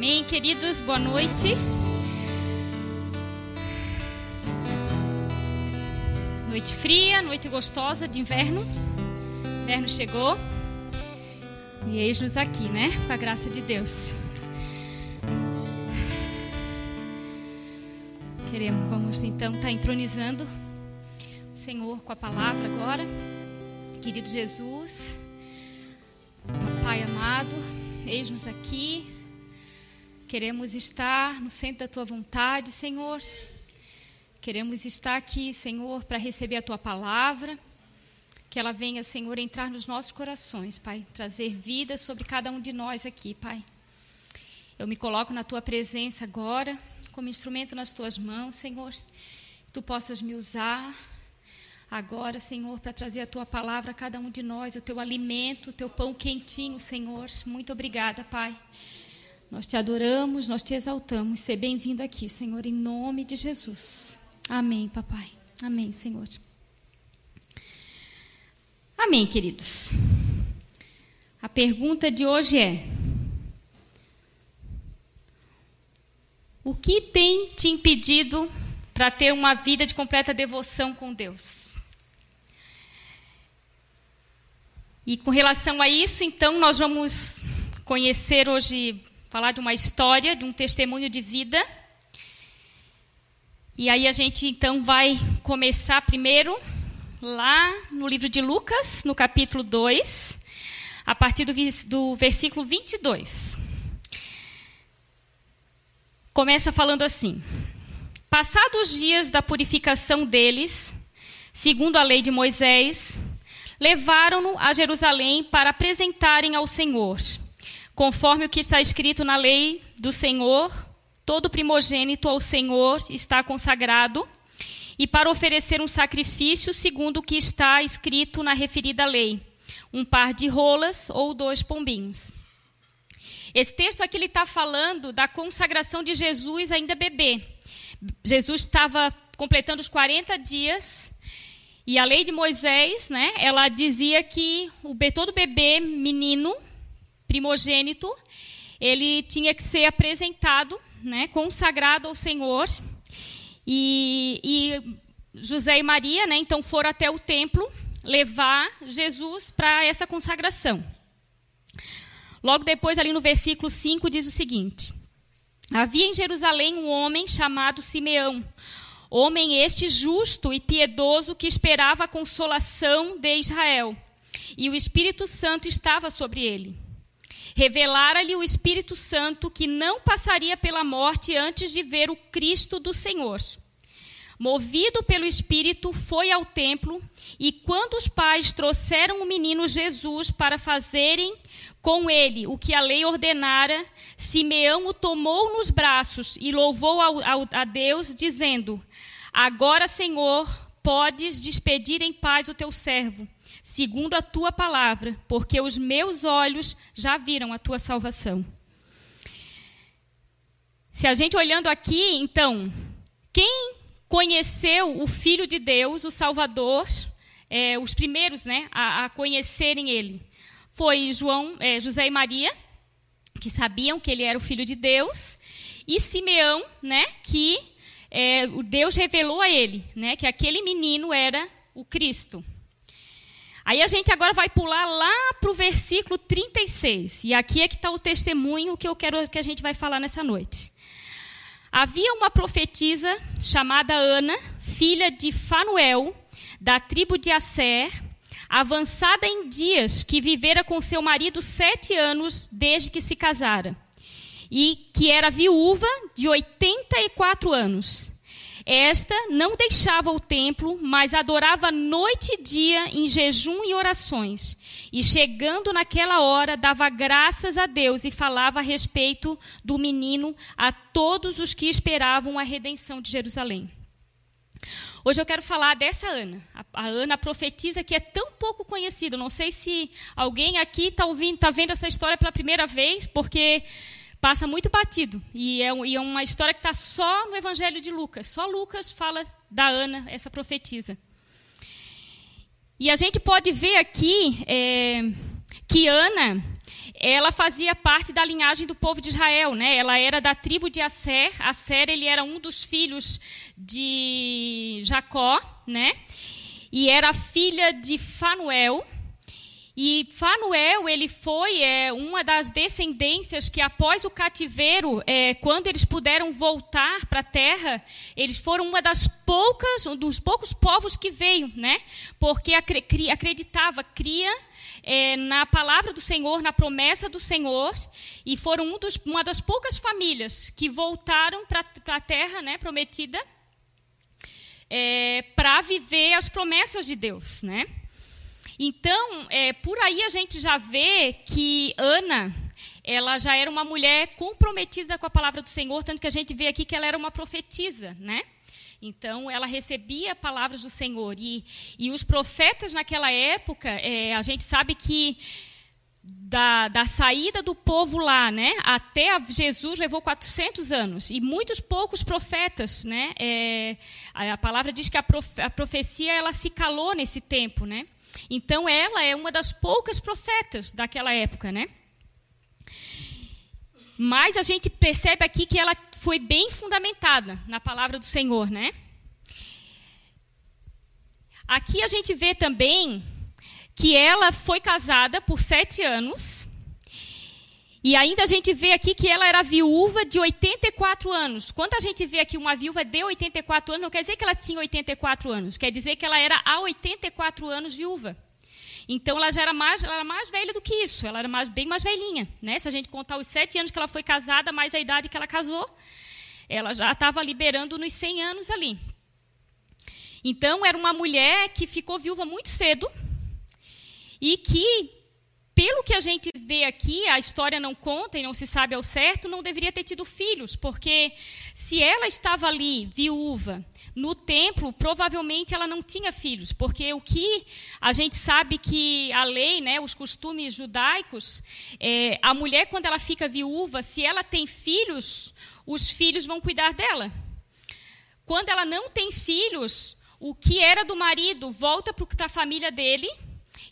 Amém, queridos, boa noite. Noite fria, noite gostosa de inverno. Inverno chegou. E eis-nos aqui, né? Com a graça de Deus. Queremos, vamos então estar tá entronizando o Senhor com a palavra agora. Querido Jesus, Pai amado, eis-nos aqui. Queremos estar no centro da tua vontade, Senhor. Queremos estar aqui, Senhor, para receber a tua palavra. Que ela venha, Senhor, entrar nos nossos corações, Pai. Trazer vida sobre cada um de nós aqui, Pai. Eu me coloco na tua presença agora, como instrumento nas tuas mãos, Senhor. Que tu possas me usar agora, Senhor, para trazer a tua palavra a cada um de nós, o teu alimento, o teu pão quentinho, Senhor. Muito obrigada, Pai. Nós te adoramos, nós te exaltamos. Seja bem-vindo aqui, Senhor, em nome de Jesus. Amém, papai. Amém, Senhor. Amém, queridos. A pergunta de hoje é: O que tem te impedido para ter uma vida de completa devoção com Deus? E com relação a isso, então, nós vamos conhecer hoje, falar de uma história, de um testemunho de vida e aí a gente então vai começar primeiro lá no livro de Lucas, no capítulo 2, a partir do, do versículo 22. Começa falando assim: Passados os dias da purificação deles, segundo a lei de Moisés, levaram-no a Jerusalém para apresentarem ao Senhor, conforme o que está escrito na lei do Senhor Todo primogênito ao Senhor está consagrado e para oferecer um sacrifício segundo o que está escrito na referida lei, um par de rolas ou dois pombinhos. Esse texto aqui está falando da consagração de Jesus ainda bebê. Jesus estava completando os 40 dias e a lei de Moisés, né, ela dizia que o todo bebê menino primogênito, ele tinha que ser apresentado né, consagrado ao Senhor. E, e José e Maria, né, então foram até o templo levar Jesus para essa consagração. Logo depois, ali no versículo 5, diz o seguinte: Havia em Jerusalém um homem chamado Simeão, homem este justo e piedoso que esperava a consolação de Israel, e o Espírito Santo estava sobre ele. Revelara-lhe o Espírito Santo que não passaria pela morte antes de ver o Cristo do Senhor. Movido pelo Espírito, foi ao templo e, quando os pais trouxeram o menino Jesus para fazerem com ele o que a lei ordenara, Simeão o tomou nos braços e louvou a Deus, dizendo: Agora, Senhor, podes despedir em paz o teu servo segundo a tua palavra, porque os meus olhos já viram a tua salvação. Se a gente olhando aqui, então, quem conheceu o Filho de Deus, o Salvador, é, os primeiros né, a, a, conhecerem ele, foi João, é, José e Maria, que sabiam que ele era o Filho de Deus, e Simeão, né, que é, Deus revelou a ele, né, que aquele menino era o Cristo. Aí a gente agora vai pular lá para o versículo 36. E aqui é que está o testemunho que eu quero que a gente vai falar nessa noite. Havia uma profetisa chamada Ana, filha de Fanuel, da tribo de Asser, avançada em dias, que vivera com seu marido sete anos desde que se casara, e que era viúva de 84 anos. Esta não deixava o templo, mas adorava noite e dia em jejum e orações. E chegando naquela hora, dava graças a Deus e falava a respeito do menino a todos os que esperavam a redenção de Jerusalém. Hoje eu quero falar dessa Ana, a Ana a profetisa que é tão pouco conhecida. Não sei se alguém aqui está tá vendo essa história pela primeira vez, porque passa muito batido. E é, e é uma história que está só no Evangelho de Lucas. Só Lucas fala da Ana, essa profetisa. E a gente pode ver aqui é, que Ana, ela fazia parte da linhagem do povo de Israel, né? Ela era da tribo de Asser. Asser ele era um dos filhos de Jacó, né? E era filha de Fanuel. E Fanuel ele foi é, uma das descendências que após o cativeiro, é, quando eles puderam voltar para a terra, eles foram uma das poucas, um dos poucos povos que veio, né? Porque acreditava, cria é, na palavra do Senhor, na promessa do Senhor, e foram um dos, uma das poucas famílias que voltaram para a terra né, prometida é, para viver as promessas de Deus. Né? Então, é, por aí a gente já vê que Ana, ela já era uma mulher comprometida com a palavra do Senhor, tanto que a gente vê aqui que ela era uma profetisa, né? Então, ela recebia palavras do Senhor. E, e os profetas naquela época, é, a gente sabe que da, da, saída do povo lá, né, até Jesus levou 400 anos e muitos poucos profetas, né, é, a, a, palavra diz que a, a, profecia ela se calou nesse tempo, né. Então ela é uma das poucas profetas daquela época, né. Mas a gente percebe aqui que ela foi bem fundamentada na palavra do Senhor, né? Aqui a gente vê também que ela foi casada por sete anos. E ainda a gente vê aqui que ela era viúva de 84 anos. Quando a gente vê aqui uma viúva de 84 anos, não quer dizer que ela tinha 84 anos, quer dizer que ela era há 84 anos viúva. Então ela já era mais, ela era mais velha do que isso, ela era mais, bem mais velhinha. Né? Se a gente contar os sete anos que ela foi casada, mais a idade que ela casou, ela já estava liberando nos 100 anos ali. Então era uma mulher que ficou viúva muito cedo e que pelo que a gente vê aqui, a história não conta e não se sabe ao certo, não deveria ter tido filhos, porque se ela estava ali, viúva, no templo, provavelmente ela não tinha filhos, porque o que a gente sabe que a lei, né, os costumes judaicos, é, a mulher, quando ela fica viúva, se ela tem filhos, os filhos vão cuidar dela. Quando ela não tem filhos, o que era do marido volta para a família dele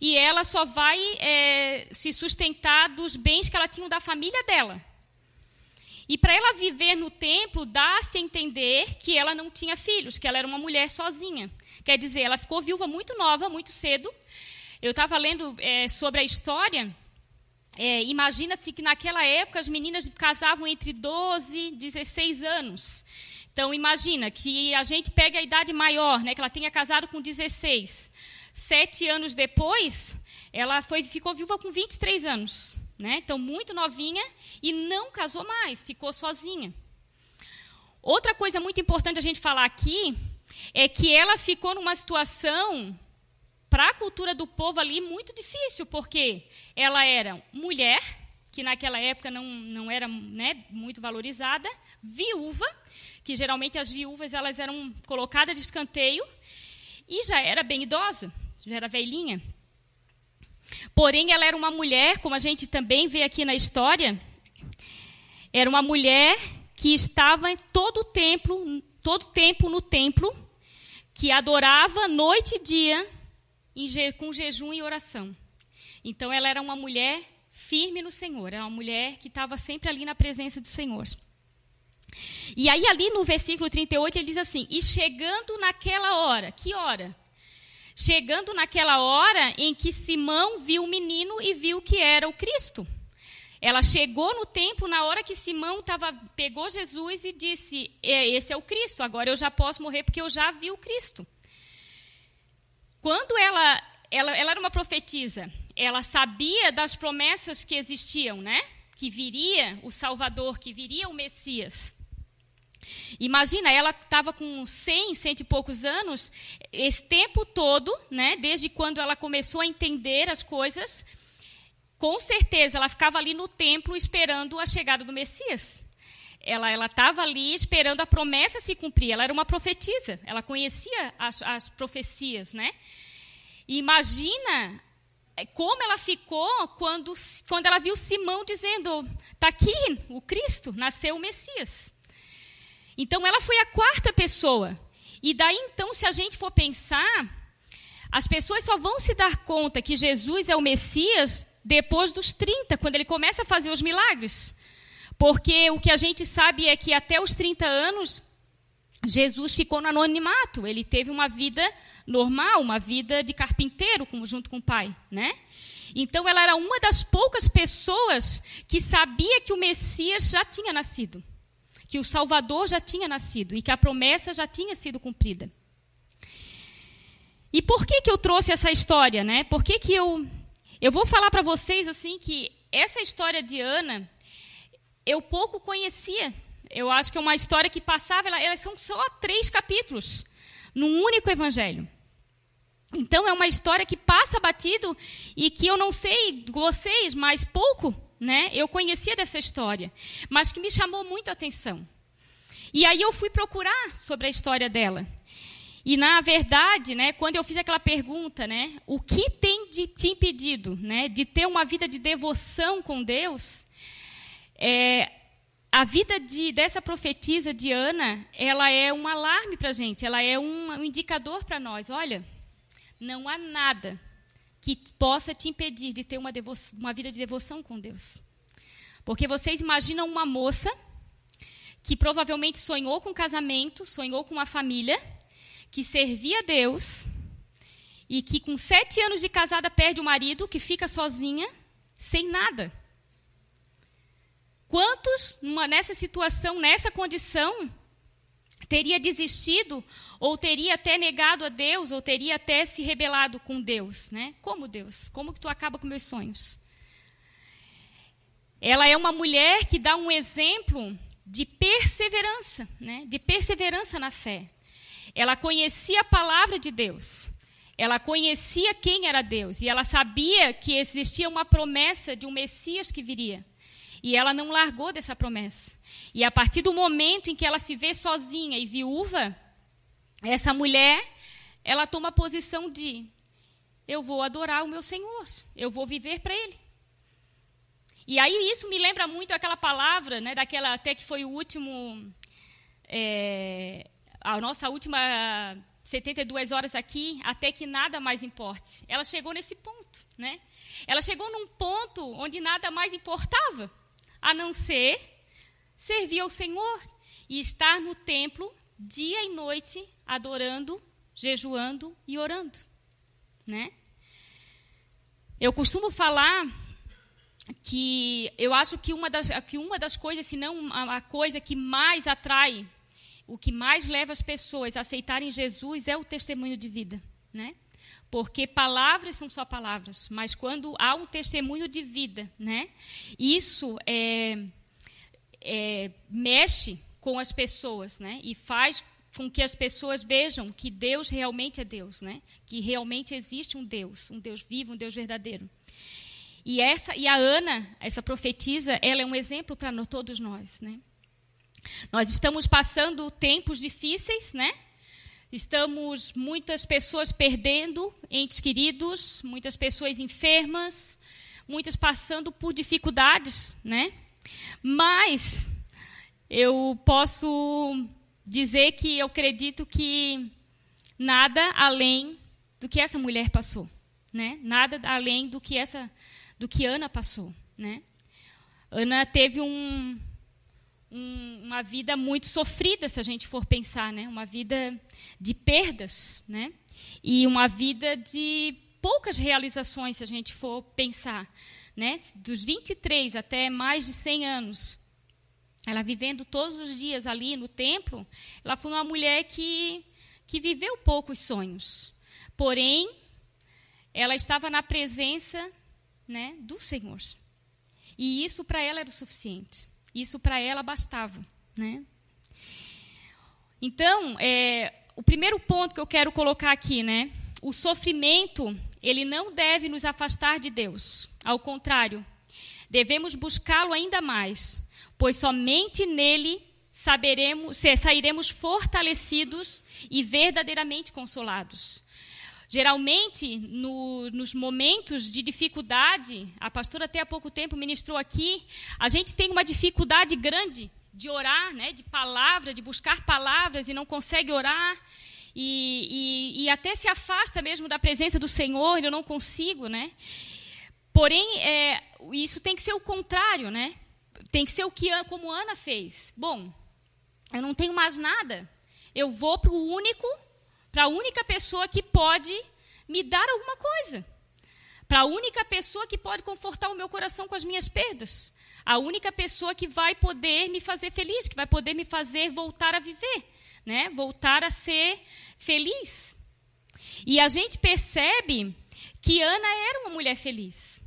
e ela só vai é, se sustentar dos bens que ela tinha da família dela. E para ela viver no templo, dá-se a entender que ela não tinha filhos, que ela era uma mulher sozinha. Quer dizer, ela ficou viúva muito nova, muito cedo. Eu estava lendo é, sobre a história. É, Imagina-se que naquela época as meninas casavam entre 12 e 16 anos. Então, imagina que a gente pega a idade maior, né, que ela tenha casado com 16 Sete anos depois, ela foi, ficou viúva com 23 anos. Né? Então, muito novinha e não casou mais, ficou sozinha. Outra coisa muito importante a gente falar aqui é que ela ficou numa situação, para a cultura do povo ali, muito difícil, porque ela era mulher, que naquela época não, não era né, muito valorizada, viúva, que geralmente as viúvas elas eram colocadas de escanteio, e já era bem idosa já era velhinha. Porém, ela era uma mulher, como a gente também vê aqui na história, era uma mulher que estava todo o tempo, todo tempo no templo, que adorava noite e dia com jejum e oração. Então, ela era uma mulher firme no Senhor, era uma mulher que estava sempre ali na presença do Senhor. E aí, ali no versículo 38, ele diz assim: E chegando naquela hora, que hora? Chegando naquela hora em que Simão viu o menino e viu que era o Cristo. Ela chegou no templo na hora que Simão tava, pegou Jesus e disse: é, Esse é o Cristo, agora eu já posso morrer porque eu já vi o Cristo. Quando ela, ela, ela era uma profetisa, ela sabia das promessas que existiam, né? Que viria o Salvador, que viria o Messias. Imagina, ela estava com 100, cento e poucos anos, esse tempo todo, né, desde quando ela começou a entender as coisas, com certeza ela ficava ali no templo esperando a chegada do Messias. Ela estava ali esperando a promessa se cumprir. Ela era uma profetisa, ela conhecia as, as profecias. Né? Imagina é, como ela ficou quando, quando ela viu Simão dizendo: está aqui o Cristo, nasceu o Messias. Então ela foi a quarta pessoa. E daí então, se a gente for pensar, as pessoas só vão se dar conta que Jesus é o Messias depois dos 30, quando ele começa a fazer os milagres. Porque o que a gente sabe é que até os 30 anos, Jesus ficou no anonimato. Ele teve uma vida normal, uma vida de carpinteiro junto com o pai, né? Então ela era uma das poucas pessoas que sabia que o Messias já tinha nascido, que o Salvador já tinha nascido e que a promessa já tinha sido cumprida. E por que que eu trouxe essa história, né? Por que que eu eu vou falar para vocês assim que essa história de Ana eu pouco conhecia. Eu acho que é uma história que passava, elas são só três capítulos num único evangelho. Então é uma história que passa batido e que eu não sei vocês, mas pouco, né? Eu conhecia dessa história, mas que me chamou muito a atenção. E aí eu fui procurar sobre a história dela. E na verdade, né, quando eu fiz aquela pergunta, né, o que tem de te impedido, né, de ter uma vida de devoção com Deus? É, a vida de, dessa profetisa de Ana, ela é um alarme para a gente, ela é um, um indicador para nós. Olha, não há nada que possa te impedir de ter uma, uma vida de devoção com Deus. Porque vocês imaginam uma moça que provavelmente sonhou com casamento, sonhou com uma família, que servia a Deus e que com sete anos de casada perde o marido, que fica sozinha, sem nada. Quantos numa, nessa situação, nessa condição, teria desistido ou teria até negado a Deus ou teria até se rebelado com Deus, né? Como Deus? Como que tu acaba com meus sonhos? Ela é uma mulher que dá um exemplo de perseverança, né? De perseverança na fé. Ela conhecia a palavra de Deus. Ela conhecia quem era Deus e ela sabia que existia uma promessa de um Messias que viria. E ela não largou dessa promessa. E a partir do momento em que ela se vê sozinha e viúva, essa mulher, ela toma a posição de: eu vou adorar o meu Senhor, eu vou viver para Ele. E aí isso me lembra muito aquela palavra, né, daquela até que foi o último, é, a nossa última 72 horas aqui, até que nada mais importe. Ela chegou nesse ponto, né? Ela chegou num ponto onde nada mais importava a não ser servir ao Senhor e estar no templo dia e noite adorando, jejuando e orando, né? Eu costumo falar que eu acho que uma das, que uma das coisas, se não a coisa que mais atrai, o que mais leva as pessoas a aceitarem Jesus é o testemunho de vida, né? Porque palavras são só palavras, mas quando há um testemunho de vida, né? Isso é, é, mexe com as pessoas, né? E faz com que as pessoas vejam que Deus realmente é Deus, né? Que realmente existe um Deus, um Deus vivo, um Deus verdadeiro. E essa e a Ana, essa profetisa, ela é um exemplo para todos nós, né? Nós estamos passando tempos difíceis, né? Estamos muitas pessoas perdendo entes queridos, muitas pessoas enfermas, muitas passando por dificuldades, né? Mas eu posso dizer que eu acredito que nada além do que essa mulher passou, né? Nada além do que essa do que Ana passou, né? Ana teve um um, uma vida muito sofrida, se a gente for pensar, né? uma vida de perdas, né? e uma vida de poucas realizações, se a gente for pensar. Né? Dos 23 até mais de 100 anos, ela vivendo todos os dias ali no templo, ela foi uma mulher que, que viveu poucos sonhos. Porém, ela estava na presença né, do Senhor. E isso para ela era o suficiente. Isso para ela bastava. Né? Então, é, o primeiro ponto que eu quero colocar aqui, né? O sofrimento, ele não deve nos afastar de Deus. Ao contrário, devemos buscá-lo ainda mais, pois somente nele saberemos, sairemos fortalecidos e verdadeiramente consolados. Geralmente, no, nos momentos de dificuldade, a pastora até há pouco tempo ministrou aqui, a gente tem uma dificuldade grande de orar, né, de palavra, de buscar palavras e não consegue orar. E, e, e até se afasta mesmo da presença do Senhor, eu não consigo, né? porém, é, isso tem que ser o contrário, né? Tem que ser o que como Ana fez. Bom, eu não tenho mais nada. Eu vou para o único, para a única pessoa que pode me dar alguma coisa. Para a única pessoa que pode confortar o meu coração com as minhas perdas. A única pessoa que vai poder me fazer feliz, que vai poder me fazer voltar a viver, né? Voltar a ser feliz. E a gente percebe que Ana era uma mulher feliz.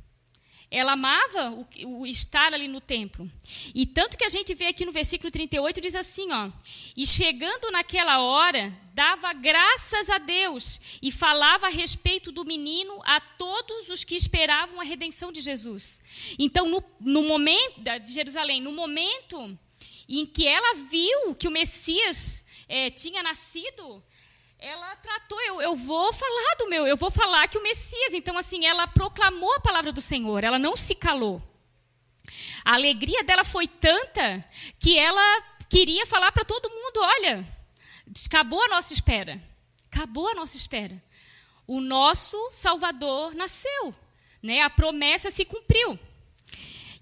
Ela amava o, o, estar ali no templo. E tanto que a gente vê aqui no versículo 38, diz assim, ó. E chegando naquela hora, dava graças a Deus e falava a respeito do menino a todos os que esperavam a redenção de Jesus. Então, no, no momento, de Jerusalém, no momento em que ela viu que o Messias é, tinha nascido, ela tratou, eu, eu vou falar do meu, eu vou falar que o Messias. Então, assim, ela proclamou a palavra do Senhor, ela não se calou. A alegria dela foi tanta que ela queria falar para todo mundo: olha, acabou a nossa espera. Acabou a nossa espera. O nosso Salvador nasceu. Né? A promessa se cumpriu.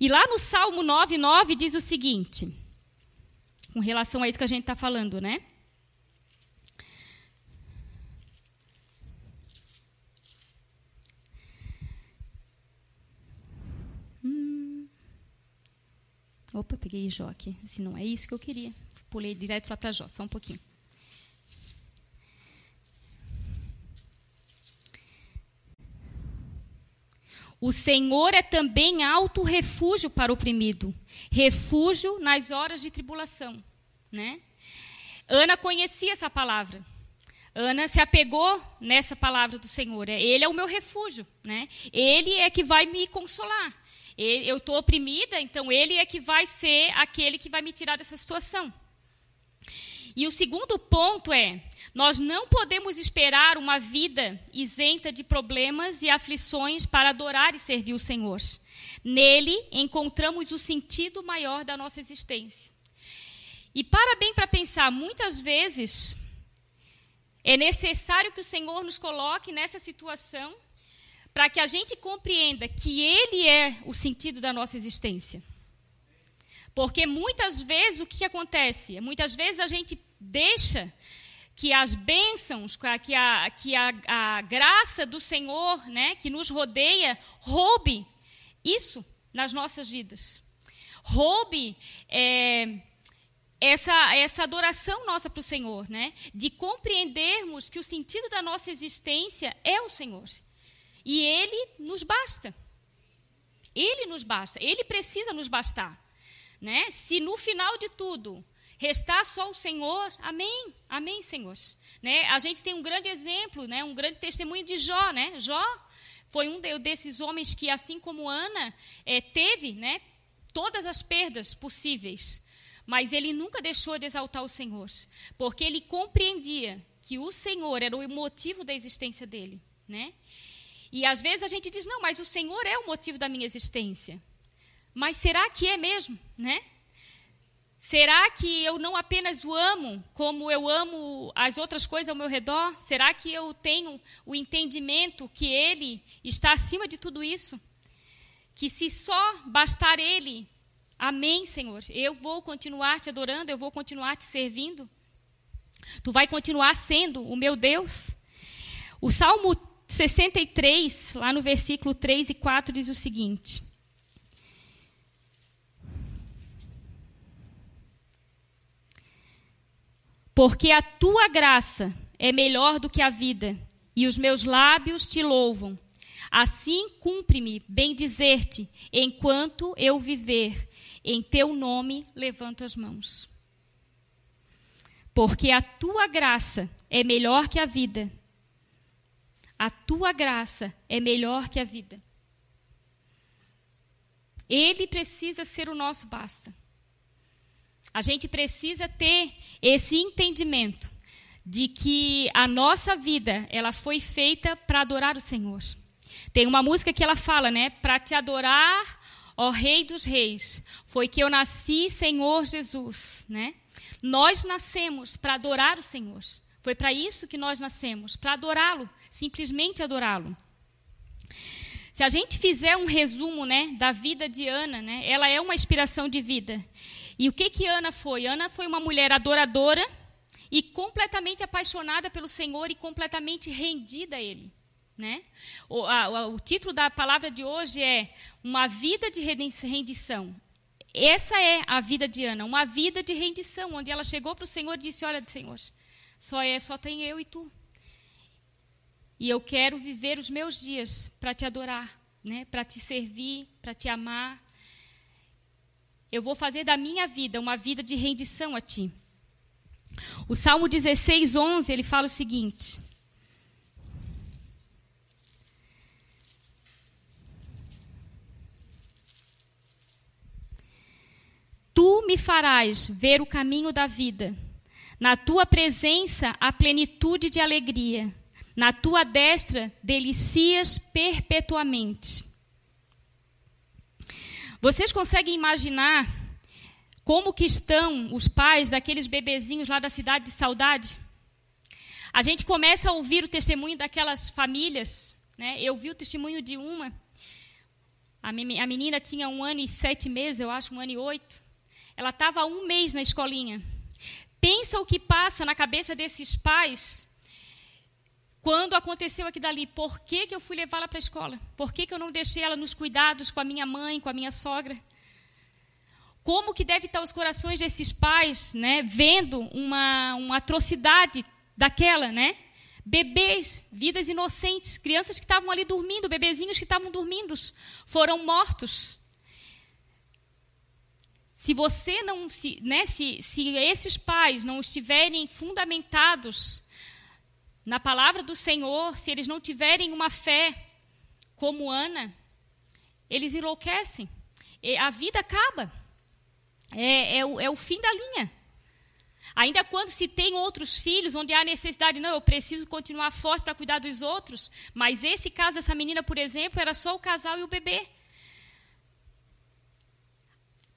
E lá no Salmo 9, 9 diz o seguinte, com relação a isso que a gente está falando, né? Opa, peguei Jó aqui. Se não é isso que eu queria. Pulei direto lá para Jó, só um pouquinho. O Senhor é também alto refúgio para o oprimido, refúgio nas horas de tribulação, né? Ana conhecia essa palavra. Ana se apegou nessa palavra do Senhor. Ele é o meu refúgio, né? Ele é que vai me consolar eu estou oprimida, então ele é que vai ser aquele que vai me tirar dessa situação. E o segundo ponto é: nós não podemos esperar uma vida isenta de problemas e aflições para adorar e servir o Senhor. Nele encontramos o sentido maior da nossa existência. E para bem para pensar, muitas vezes é necessário que o Senhor nos coloque nessa situação para que a gente compreenda que Ele é o sentido da nossa existência. Porque muitas vezes o que acontece? Muitas vezes a gente deixa que as bênçãos, que a, que a, a graça do Senhor, né, que nos rodeia, roube isso nas nossas vidas. Roube é, essa, essa adoração nossa para o Senhor, né, de compreendermos que o sentido da nossa existência é o Senhor. E Ele nos basta. Ele nos basta. Ele precisa nos bastar. Né? Se no final de tudo restar só o Senhor, amém, amém, Senhor. Né? A gente tem um grande exemplo, né? um grande testemunho de Jó. Né? Jó foi um desses homens que, assim como Ana, é, teve né, todas as perdas possíveis. Mas ele nunca deixou de exaltar o Senhor, porque ele compreendia que o Senhor era o motivo da existência dele. Né? E às vezes a gente diz: não, mas o Senhor é o motivo da minha existência. Mas será que é mesmo, né? Será que eu não apenas o amo como eu amo as outras coisas ao meu redor? Será que eu tenho o entendimento que Ele está acima de tudo isso? Que se só bastar Ele, amém, Senhor, eu vou continuar te adorando, eu vou continuar te servindo? Tu vai continuar sendo o meu Deus? O Salmo 63, lá no versículo 3 e 4, diz o seguinte: Porque a tua graça é melhor do que a vida, e os meus lábios te louvam. Assim cumpre-me bem dizer-te, enquanto eu viver, em teu nome levanto as mãos. Porque a tua graça é melhor que a vida, a tua graça é melhor que a vida. Ele precisa ser o nosso basta. A gente precisa ter esse entendimento de que a nossa vida, ela foi feita para adorar o Senhor. Tem uma música que ela fala, né? Para te adorar, ó Rei dos Reis, foi que eu nasci, Senhor Jesus, né? Nós nascemos para adorar o Senhor. Foi para isso que nós nascemos, para adorá-lo, simplesmente adorá-lo. Se a gente fizer um resumo, né, da vida de Ana, né, ela é uma inspiração de vida. E o que que Ana foi? Ana foi uma mulher adoradora e completamente apaixonada pelo Senhor e completamente rendida a Ele. Né? O, a, o título da palavra de hoje é Uma Vida de Rendição. Essa é a vida de Ana, uma vida de rendição, onde ela chegou para o Senhor e disse: Olha, Senhor, só é, só tem eu e tu. E eu quero viver os meus dias para te adorar, né? para te servir, para te amar. Eu vou fazer da minha vida uma vida de rendição a ti. O Salmo 16, 11, ele fala o seguinte. Tu me farás ver o caminho da vida. Na tua presença a plenitude de alegria. Na tua destra delicias perpetuamente. Vocês conseguem imaginar como que estão os pais daqueles bebezinhos lá da cidade de Saudade? A gente começa a ouvir o testemunho daquelas famílias. Né? Eu vi o testemunho de uma. A menina tinha um ano e sete meses, eu acho, um ano e oito. Ela estava um mês na escolinha. Pensa o que passa na cabeça desses pais quando aconteceu aqui dali, por que, que eu fui levá-la para a escola? Por que, que eu não deixei ela nos cuidados com a minha mãe, com a minha sogra? Como que deve estar os corações desses pais, né, vendo uma, uma atrocidade daquela, né? Bebês, vidas inocentes, crianças que estavam ali dormindo, bebezinhos que estavam dormindo, foram mortos. Se você não se, né, se, se esses pais não estiverem fundamentados na palavra do Senhor, se eles não tiverem uma fé como Ana, eles enlouquecem. A vida acaba. É, é, o, é o fim da linha. Ainda quando se tem outros filhos, onde há necessidade, não, eu preciso continuar forte para cuidar dos outros, mas esse caso, essa menina, por exemplo, era só o casal e o bebê.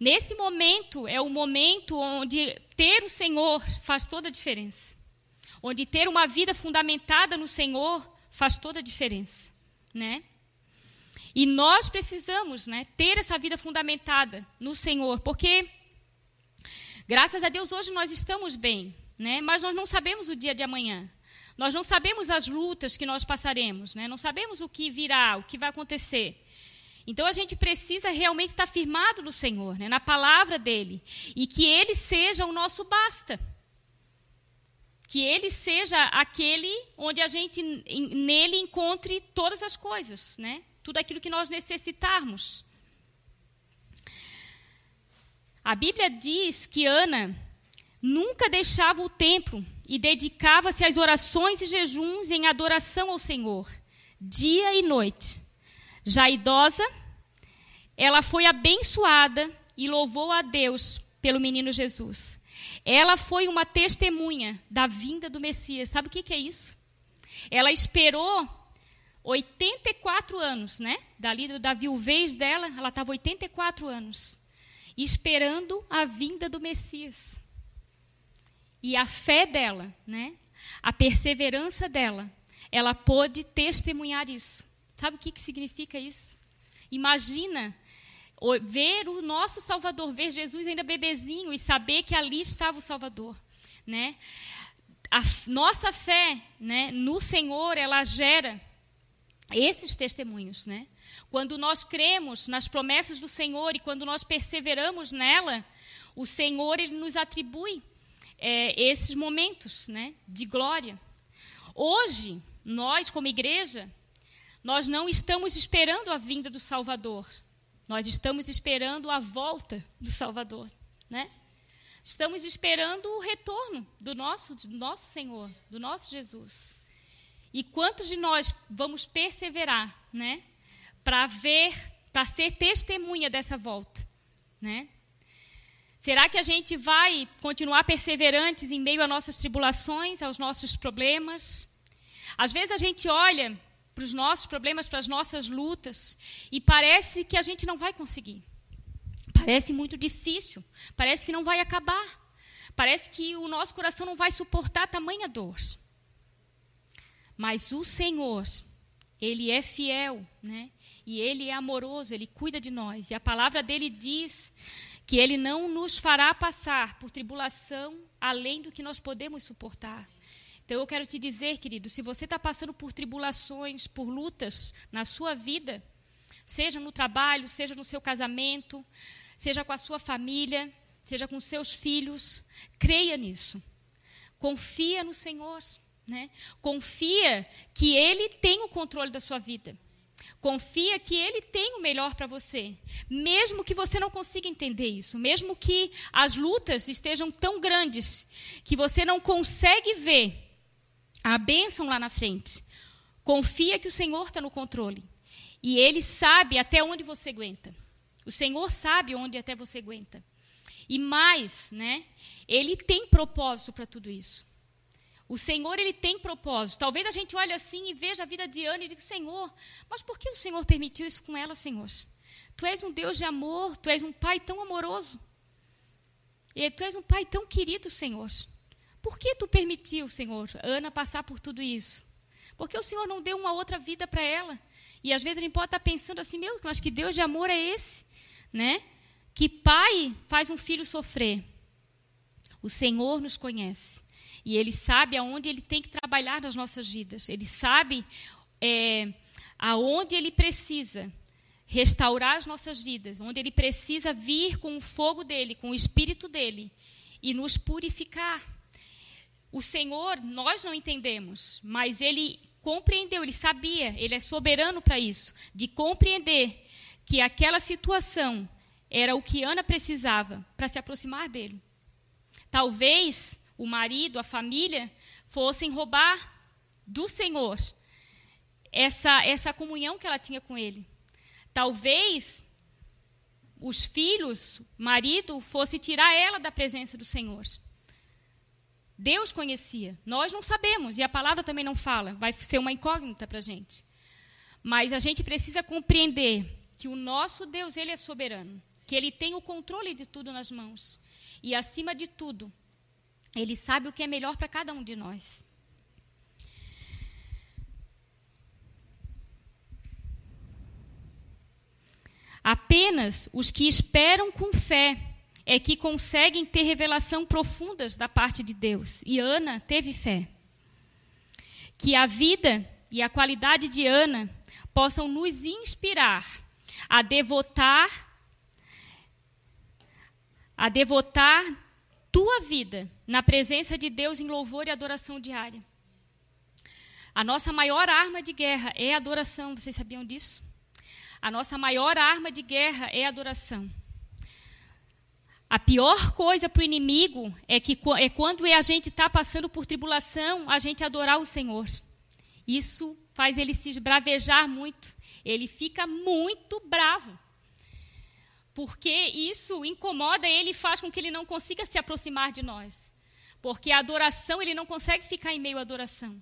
Nesse momento, é o momento onde ter o Senhor faz toda a diferença onde ter uma vida fundamentada no Senhor faz toda a diferença, né? E nós precisamos, né, ter essa vida fundamentada no Senhor, porque graças a Deus hoje nós estamos bem, né? Mas nós não sabemos o dia de amanhã. Nós não sabemos as lutas que nós passaremos, né? Não sabemos o que virá, o que vai acontecer. Então a gente precisa realmente estar firmado no Senhor, né? na palavra dele, e que ele seja o nosso basta que ele seja aquele onde a gente nele encontre todas as coisas, né? Tudo aquilo que nós necessitarmos. A Bíblia diz que Ana nunca deixava o templo e dedicava-se às orações e jejuns em adoração ao Senhor, dia e noite. Já idosa, ela foi abençoada e louvou a Deus pelo menino Jesus. Ela foi uma testemunha da vinda do Messias. Sabe o que, que é isso? Ela esperou 84 anos, né? Dali da viuvez dela, ela estava 84 anos, esperando a vinda do Messias. E a fé dela, né? A perseverança dela, ela pôde testemunhar isso. Sabe o que, que significa isso? Imagina ver o nosso Salvador, ver Jesus ainda bebezinho e saber que ali estava o Salvador, né? A nossa fé, né, no Senhor, ela gera esses testemunhos, né? Quando nós cremos nas promessas do Senhor e quando nós perseveramos nela, o Senhor ele nos atribui é, esses momentos, né, de glória. Hoje, nós como igreja, nós não estamos esperando a vinda do Salvador. Nós estamos esperando a volta do Salvador, né? Estamos esperando o retorno do nosso, do nosso Senhor, do nosso Jesus. E quantos de nós vamos perseverar, né? Para ver, para ser testemunha dessa volta, né? Será que a gente vai continuar perseverantes em meio às nossas tribulações, aos nossos problemas? Às vezes a gente olha para os nossos problemas, para as nossas lutas, e parece que a gente não vai conseguir. Parece muito difícil, parece que não vai acabar, parece que o nosso coração não vai suportar tamanha dor. Mas o Senhor, ele é fiel, né? E ele é amoroso, ele cuida de nós. E a palavra dele diz que ele não nos fará passar por tribulação além do que nós podemos suportar. Então eu quero te dizer, querido, se você está passando por tribulações, por lutas na sua vida, seja no trabalho, seja no seu casamento, seja com a sua família, seja com seus filhos, creia nisso. Confia no Senhor, né? Confia que Ele tem o controle da sua vida. Confia que Ele tem o melhor para você, mesmo que você não consiga entender isso, mesmo que as lutas estejam tão grandes que você não consegue ver a bênção lá na frente. Confia que o Senhor está no controle e Ele sabe até onde você aguenta. O Senhor sabe onde até você aguenta. E mais, né? Ele tem propósito para tudo isso. O Senhor, ele tem propósito. Talvez a gente olhe assim e veja a vida de Ana e diga, Senhor, mas por que o Senhor permitiu isso com ela, Senhor? Tu és um Deus de amor, tu és um Pai tão amoroso. E tu és um Pai tão querido, Senhor. Por que tu permitiu, Senhor, Ana passar por tudo isso? Porque o Senhor não deu uma outra vida para ela. E às vezes a gente pode estar pensando assim, meu, mas que Deus de amor é esse? Né? Que pai faz um filho sofrer? O Senhor nos conhece. E Ele sabe aonde Ele tem que trabalhar nas nossas vidas. Ele sabe é, aonde Ele precisa restaurar as nossas vidas, onde Ele precisa vir com o fogo dele, com o Espírito dele e nos purificar. O Senhor, nós não entendemos, mas Ele compreendeu, Ele sabia, Ele é soberano para isso, de compreender que aquela situação era o que Ana precisava para se aproximar dele. Talvez o marido, a família, fossem roubar do Senhor essa, essa comunhão que ela tinha com ele. Talvez os filhos, marido, fosse tirar ela da presença do Senhor. Deus conhecia, nós não sabemos, e a palavra também não fala, vai ser uma incógnita para a gente. Mas a gente precisa compreender que o nosso Deus, ele é soberano, que ele tem o controle de tudo nas mãos. E acima de tudo, ele sabe o que é melhor para cada um de nós. Apenas os que esperam com fé é que conseguem ter revelação profundas da parte de Deus. E Ana teve fé. Que a vida e a qualidade de Ana possam nos inspirar a devotar a devotar tua vida na presença de Deus em louvor e adoração diária. A nossa maior arma de guerra é a adoração, vocês sabiam disso? A nossa maior arma de guerra é a adoração. A pior coisa para o inimigo é que é quando a gente está passando por tribulação, a gente adorar o Senhor. Isso faz ele se esbravejar muito. Ele fica muito bravo porque isso incomoda ele e faz com que ele não consiga se aproximar de nós. Porque a adoração, ele não consegue ficar em meio à adoração.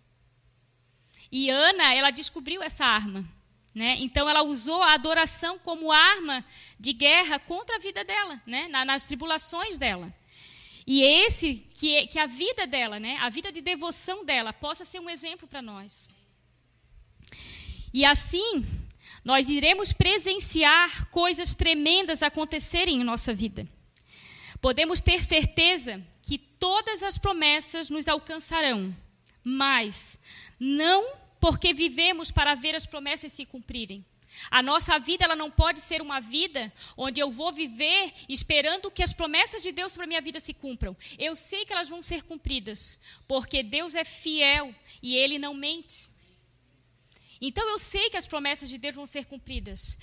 E Ana, ela descobriu essa arma. Né? Então, ela usou a adoração como arma de guerra contra a vida dela, né? nas tribulações dela. E esse, que, que a vida dela, né? a vida de devoção dela, possa ser um exemplo para nós. E assim, nós iremos presenciar coisas tremendas acontecerem em nossa vida. Podemos ter certeza que todas as promessas nos alcançarão, mas não porque vivemos para ver as promessas se cumprirem. A nossa vida ela não pode ser uma vida onde eu vou viver esperando que as promessas de Deus para minha vida se cumpram. Eu sei que elas vão ser cumpridas, porque Deus é fiel e ele não mente. Então eu sei que as promessas de Deus vão ser cumpridas.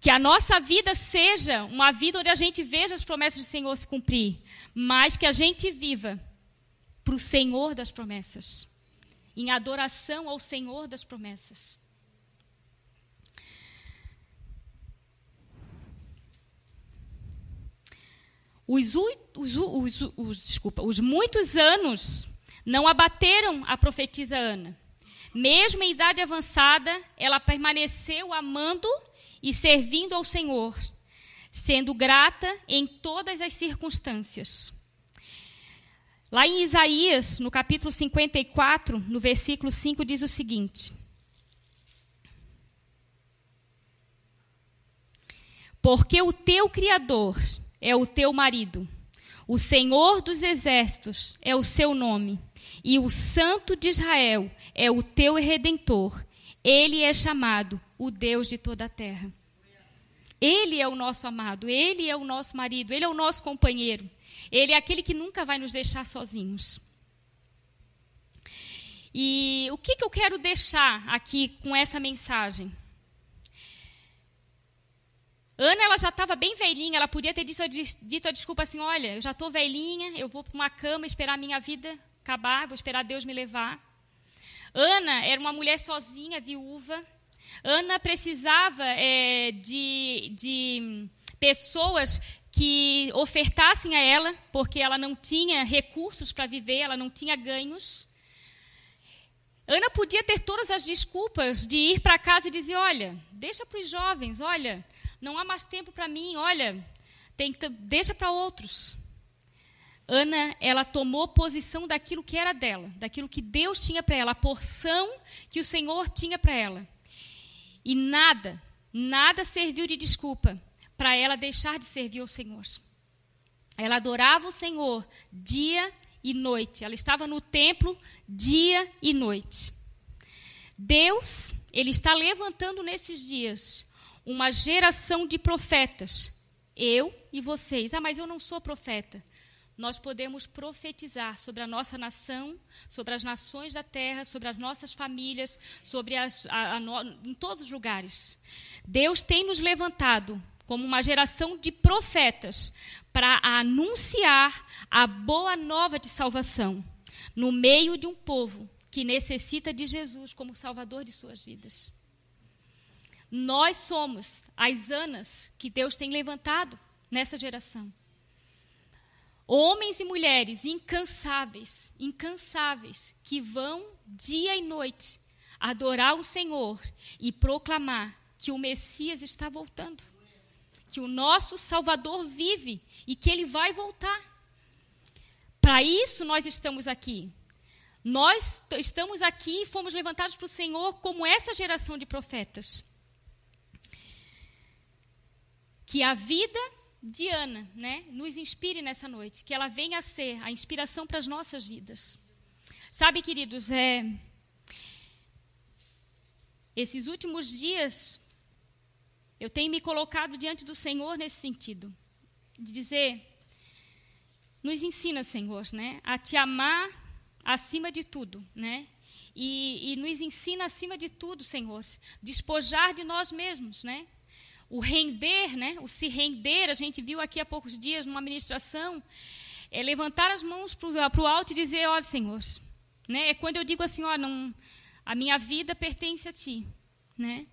Que a nossa vida seja uma vida onde a gente veja as promessas do Senhor se cumprir, mas que a gente viva para o Senhor das promessas, em adoração ao Senhor das promessas. Os, os, os, os, desculpa, os muitos anos não abateram a profetisa Ana. Mesmo em idade avançada, ela permaneceu amando e servindo ao Senhor, sendo grata em todas as circunstâncias. Lá em Isaías, no capítulo 54, no versículo 5, diz o seguinte: Porque o teu Criador é o teu marido, o Senhor dos Exércitos é o seu nome, e o Santo de Israel é o teu redentor. Ele é chamado o Deus de toda a terra. Ele é o nosso amado, ele é o nosso marido, ele é o nosso companheiro. Ele é aquele que nunca vai nos deixar sozinhos. E o que, que eu quero deixar aqui com essa mensagem? Ana, ela já estava bem velhinha, ela podia ter dito, dito a desculpa assim: olha, eu já estou velhinha, eu vou para uma cama esperar a minha vida acabar, vou esperar Deus me levar. Ana era uma mulher sozinha, viúva. Ana precisava é, de, de pessoas que ofertassem a ela, porque ela não tinha recursos para viver, ela não tinha ganhos. Ana podia ter todas as desculpas de ir para casa e dizer: olha, deixa para os jovens, olha, não há mais tempo para mim, olha, tem que, deixa para outros. Ana, ela tomou posição daquilo que era dela, daquilo que Deus tinha para ela, a porção que o Senhor tinha para ela. E nada, nada serviu de desculpa para ela deixar de servir ao Senhor. Ela adorava o Senhor dia e noite. Ela estava no templo dia e noite. Deus, ele está levantando nesses dias uma geração de profetas. Eu e vocês. Ah, mas eu não sou profeta nós podemos profetizar sobre a nossa nação, sobre as nações da terra, sobre as nossas famílias, sobre as, a, a, em todos os lugares. Deus tem nos levantado como uma geração de profetas para anunciar a boa nova de salvação no meio de um povo que necessita de Jesus como Salvador de suas vidas. Nós somos as anas que Deus tem levantado nessa geração. Homens e mulheres incansáveis, incansáveis, que vão dia e noite adorar o Senhor e proclamar que o Messias está voltando, que o nosso Salvador vive e que ele vai voltar. Para isso nós estamos aqui. Nós estamos aqui e fomos levantados para o Senhor como essa geração de profetas. Que a vida Diana, né, nos inspire nessa noite, que ela venha a ser a inspiração para as nossas vidas. Sabe, queridos, é, esses últimos dias eu tenho me colocado diante do Senhor nesse sentido, de dizer, nos ensina, Senhor, né, a te amar acima de tudo, né, e, e nos ensina acima de tudo, Senhor, despojar de nós mesmos, né, o render, né? o se render, a gente viu aqui há poucos dias numa ministração, é levantar as mãos para o alto e dizer, olha, Senhor, né? é quando eu digo assim, ó, não, a minha vida pertence a Ti, né?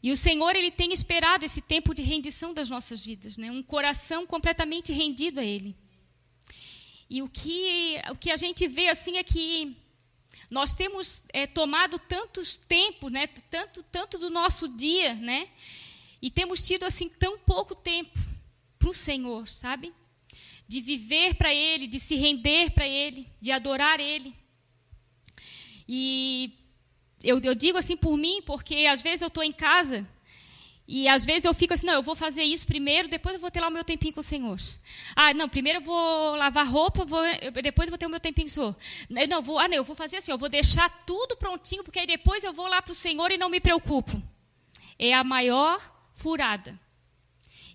E o Senhor, Ele tem esperado esse tempo de rendição das nossas vidas, né? um coração completamente rendido a Ele. E o que, o que a gente vê assim é que nós temos é, tomado tantos tempos, né? tanto, tanto do nosso dia, né? E temos tido assim tão pouco tempo para o Senhor, sabe? De viver para Ele, de se render para Ele, de adorar Ele. E eu, eu digo assim por mim, porque às vezes eu estou em casa e às vezes eu fico assim, não, eu vou fazer isso primeiro, depois eu vou ter lá o meu tempinho com o Senhor. Ah, não, primeiro eu vou lavar roupa, vou, depois eu vou ter o meu tempinho com o Senhor. Não, vou, ah, não, eu vou fazer assim, eu vou deixar tudo prontinho, porque aí depois eu vou lá para o Senhor e não me preocupo. É a maior furada.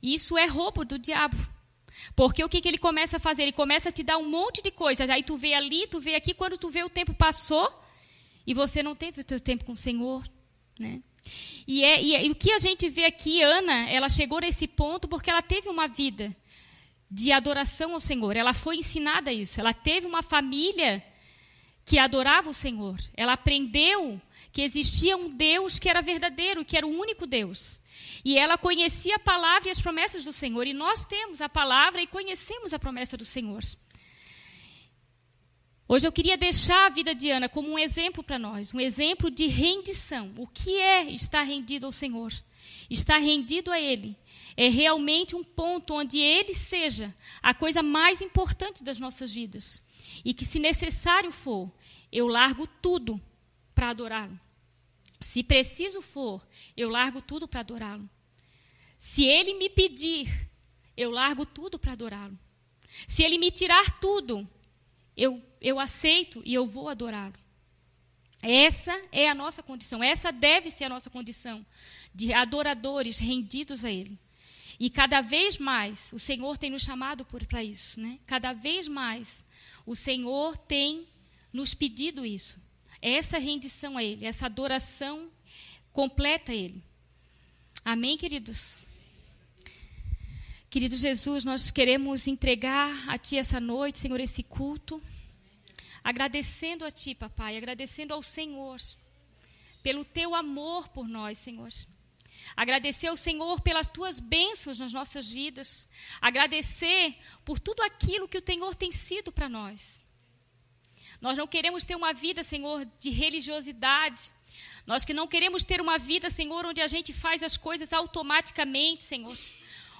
Isso é roubo do diabo. Porque o que, que ele começa a fazer? Ele começa a te dar um monte de coisas. Aí tu vê ali, tu vê aqui, quando tu vê o tempo passou e você não teve o teu tempo com o Senhor. Né? E, é, e, é, e o que a gente vê aqui, Ana, ela chegou nesse ponto porque ela teve uma vida de adoração ao Senhor. Ela foi ensinada isso. Ela teve uma família que adorava o Senhor. Ela aprendeu que existia um Deus que era verdadeiro, que era o único Deus. E ela conhecia a palavra e as promessas do Senhor. E nós temos a palavra e conhecemos a promessa do Senhor. Hoje eu queria deixar a vida de Ana como um exemplo para nós, um exemplo de rendição. O que é estar rendido ao Senhor? Estar rendido a Ele é realmente um ponto onde Ele seja a coisa mais importante das nossas vidas. E que, se necessário for, eu largo tudo para adorá-lo. Se preciso for, eu largo tudo para adorá-lo. Se ele me pedir, eu largo tudo para adorá-lo. Se ele me tirar tudo, eu, eu aceito e eu vou adorá-lo. Essa é a nossa condição, essa deve ser a nossa condição de adoradores rendidos a Ele. E cada vez mais o Senhor tem nos chamado para isso, né? Cada vez mais o Senhor tem nos pedido isso. Essa rendição a Ele, essa adoração completa a Ele. Amém, queridos? Querido Jesus, nós queremos entregar a Ti essa noite, Senhor, esse culto, agradecendo a Ti, Papai, agradecendo ao Senhor pelo Teu amor por nós, Senhor. Agradecer ao Senhor pelas tuas bênçãos nas nossas vidas. Agradecer por tudo aquilo que o Senhor tem sido para nós. Nós não queremos ter uma vida, Senhor, de religiosidade. Nós que não queremos ter uma vida, Senhor, onde a gente faz as coisas automaticamente, Senhor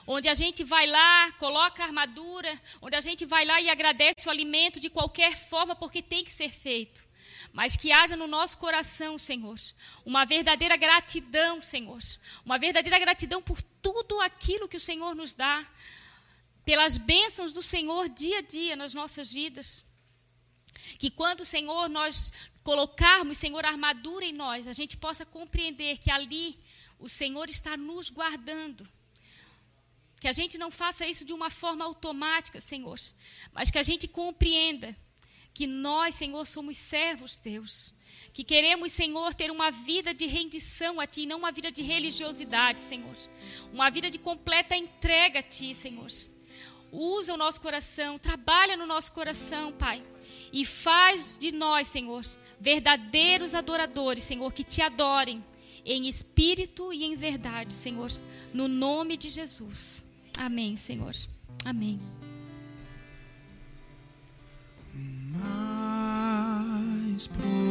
onde a gente vai lá, coloca a armadura, onde a gente vai lá e agradece o alimento de qualquer forma, porque tem que ser feito. Mas que haja no nosso coração, Senhor, uma verdadeira gratidão, Senhor, uma verdadeira gratidão por tudo aquilo que o Senhor nos dá, pelas bênçãos do Senhor dia a dia nas nossas vidas. Que quando, Senhor, nós colocarmos, Senhor, a armadura em nós, a gente possa compreender que ali o Senhor está nos guardando que a gente não faça isso de uma forma automática, Senhor, mas que a gente compreenda que nós, Senhor, somos servos teus. Que queremos, Senhor, ter uma vida de rendição a Ti, não uma vida de religiosidade, Senhor. Uma vida de completa entrega a Ti, Senhor. Usa o nosso coração, trabalha no nosso coração, Pai. E faz de nós, Senhor, verdadeiros adoradores, Senhor, que te adorem em espírito e em verdade, Senhor, no nome de Jesus. Amém, Senhor. Amém. Mais profundo.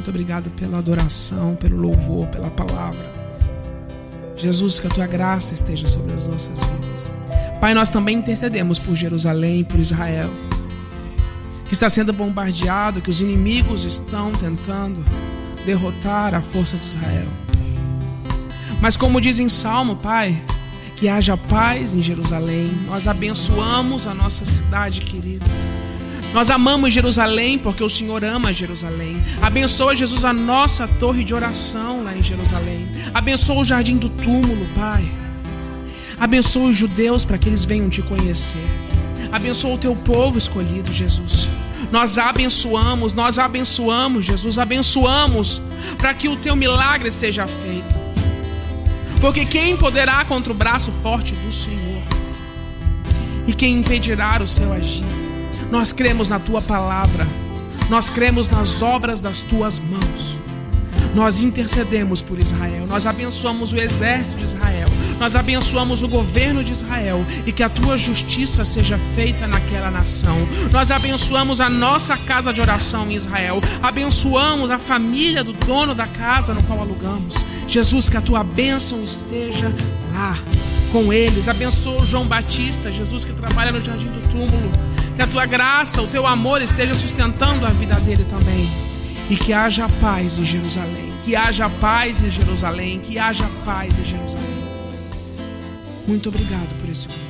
Muito obrigado pela adoração, pelo louvor, pela palavra. Jesus, que a tua graça esteja sobre as nossas vidas. Pai, nós também intercedemos por Jerusalém, por Israel, que está sendo bombardeado, que os inimigos estão tentando derrotar a força de Israel. Mas como diz em Salmo, Pai, que haja paz em Jerusalém. Nós abençoamos a nossa cidade querida. Nós amamos Jerusalém porque o Senhor ama Jerusalém. Abençoa, Jesus, a nossa torre de oração lá em Jerusalém. Abençoa o jardim do túmulo, Pai. Abençoa os judeus para que eles venham te conhecer. Abençoa o teu povo escolhido, Jesus. Nós abençoamos, nós abençoamos, Jesus, abençoamos para que o teu milagre seja feito. Porque quem poderá contra o braço forte do Senhor? E quem impedirá o seu agir? Nós cremos na tua palavra, nós cremos nas obras das tuas mãos. Nós intercedemos por Israel, nós abençoamos o exército de Israel, nós abençoamos o governo de Israel e que a tua justiça seja feita naquela nação. Nós abençoamos a nossa casa de oração em Israel, abençoamos a família do dono da casa no qual alugamos. Jesus, que a tua bênção esteja lá com eles. Abençoa o João Batista, Jesus, que trabalha no jardim do túmulo. Que a tua graça, o teu amor esteja sustentando a vida dele também. E que haja paz em Jerusalém. Que haja paz em Jerusalém. Que haja paz em Jerusalém. Muito obrigado por esse momento.